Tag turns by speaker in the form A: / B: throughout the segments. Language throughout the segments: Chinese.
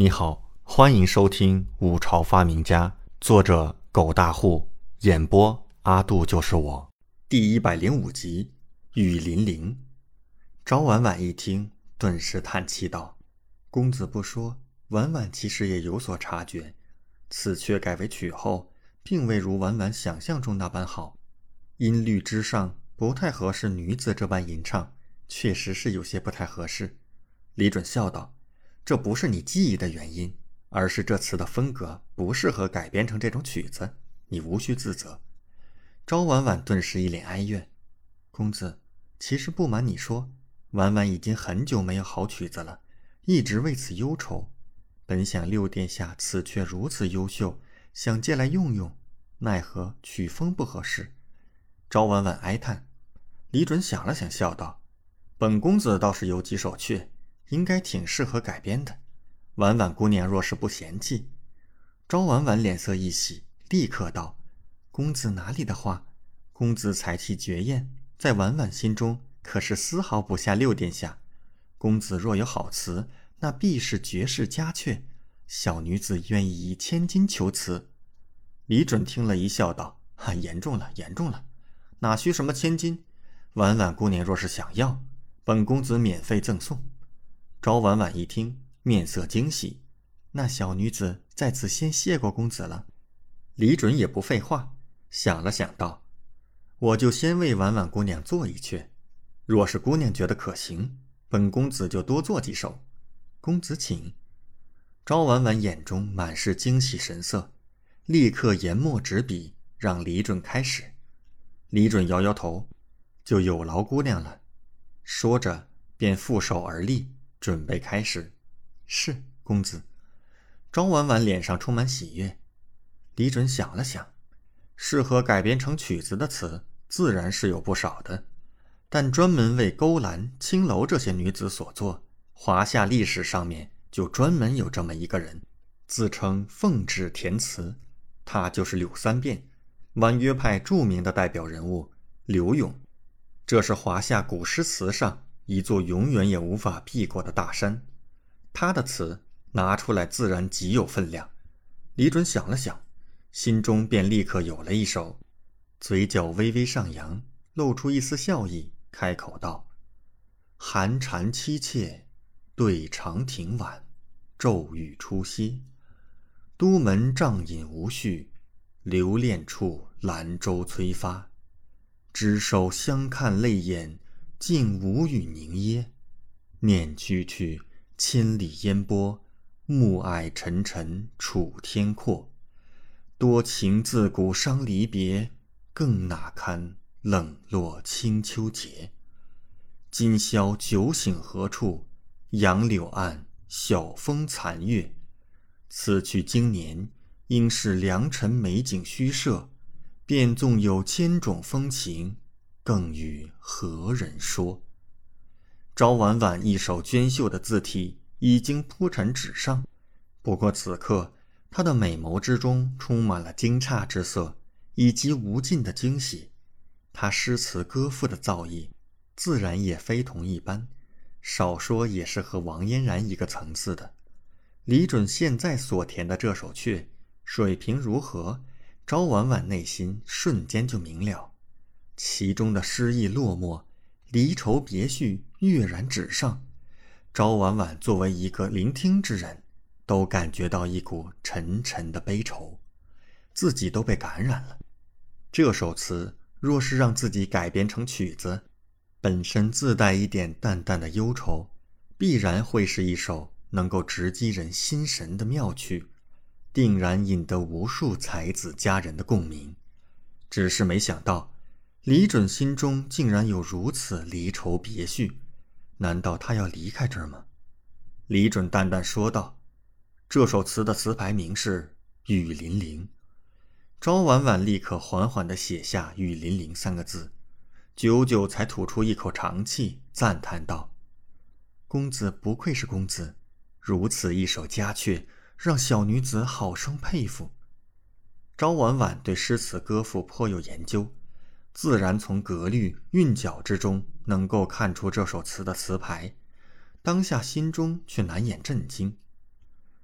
A: 你好，欢迎收听《五朝发明家》，作者狗大户，演播阿杜就是我，第一百零五集。雨霖铃。赵婉婉一听，顿时叹气道：“公子不说，婉婉其实也有所察觉。此曲改为曲后，并未如婉婉想象中那般好，音律之上不太合适女子这般吟唱，确实是有些不太合适。”李准笑道。这不是你记忆的原因，而是这词的风格不适合改编成这种曲子。你无需自责。赵婉婉顿时一脸哀怨：“公子，其实不瞒你说，婉婉已经很久没有好曲子了，一直为此忧愁。本想六殿下此却如此优秀，想借来用用，奈何曲风不合适。”赵婉婉哀叹。李准想了想，笑道：“本公子倒是有几首阙。”应该挺适合改编的。婉婉姑娘若是不嫌弃，赵婉婉脸色一喜，立刻道：“公子哪里的话？公子才气绝艳，在婉婉心中可是丝毫不下六殿下。公子若有好词，那必是绝世佳阙。小女子愿意以千金求词。”李准听了一笑，道：“哈，严重了，严重了！哪需什么千金？婉婉姑娘若是想要，本公子免费赠送。”昭婉婉一听，面色惊喜。那小女子在此先谢过公子了。李准也不废话，想了想道：“我就先为婉婉姑娘做一阙。若是姑娘觉得可行，本公子就多做几首。公子请。”昭婉婉眼中满是惊喜神色，立刻研墨执笔，让李准开始。李准摇摇头：“就有劳姑娘了。”说着，便负手而立。准备开始，是公子。庄婉婉脸上充满喜悦。李准想了想，适合改编成曲子的词自然是有不少的，但专门为勾栏、青楼这些女子所作，华夏历史上面就专门有这么一个人，自称奉旨填词，他就是柳三变，婉约派著名的代表人物柳永。这是华夏古诗词上。一座永远也无法避过的大山，他的词拿出来自然极有分量。李准想了想，心中便立刻有了一首，嘴角微微上扬，露出一丝笑意，开口道：“寒蝉凄切，对长亭晚，骤雨初歇。都门帐饮无绪，留恋处兰舟催发。执手相看泪眼。”竟无语凝噎，念去去，千里烟波，暮霭沉沉楚天阔。多情自古伤离别，更哪堪冷落清秋节。今宵酒醒何处？杨柳岸，晓风残月。此去经年，应是良辰美景虚设。便纵有千种风情。更与何人说？朝婉婉一手娟秀的字体已经铺陈纸上，不过此刻她的美眸之中充满了惊诧之色，以及无尽的惊喜。她诗词歌赋的造诣，自然也非同一般，少说也是和王嫣然一个层次的。李准现在所填的这首阙，水平如何？朝婉婉内心瞬间就明了。其中的诗意落寞、离愁别绪跃然纸上，赵婉婉作为一个聆听之人，都感觉到一股沉沉的悲愁，自己都被感染了。这首词若是让自己改编成曲子，本身自带一点淡淡的忧愁，必然会是一首能够直击人心神的妙曲，定然引得无数才子佳人的共鸣。只是没想到。李准心中竟然有如此离愁别绪，难道他要离开这儿吗？李准淡淡说道：“这首词的词牌名是《雨霖铃》。”赵婉婉立刻缓缓地写下“雨霖铃”三个字，久久才吐出一口长气，赞叹道：“公子不愧是公子，如此一首佳阙，让小女子好生佩服。”赵婉婉对诗词歌赋颇有研究。自然从格律韵脚之中能够看出这首词的词牌，当下心中却难掩震惊。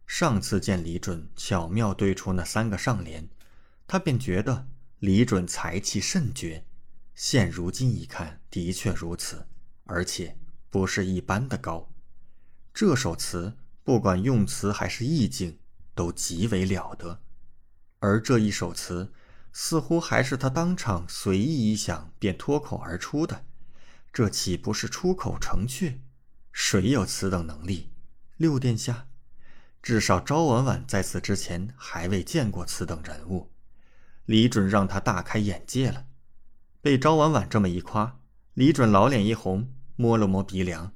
A: 上次见李准巧妙对出那三个上联，他便觉得李准才气甚绝。现如今一看，的确如此，而且不是一般的高。这首词不管用词还是意境，都极为了得。而这一首词，似乎还是他当场随意一想便脱口而出的，这岂不是出口成趣？谁有此等能力？六殿下，至少昭婉婉在此之前还未见过此等人物。李准让他大开眼界了。被昭婉婉这么一夸，李准老脸一红，摸了摸鼻梁：“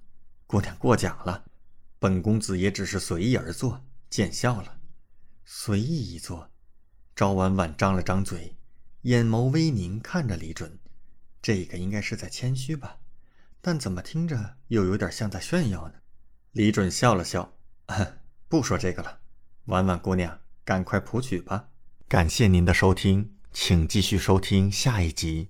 A: 姑娘过奖了，本公子也只是随意而坐，见笑了。”随意一坐，高婉婉张了张嘴，眼眸微凝，看着李准。这个应该是在谦虚吧，但怎么听着又有点像在炫耀呢？李准笑了笑：“不说这个了，婉婉姑娘，赶快谱曲吧。”感谢您的收听，请继续收听下一集。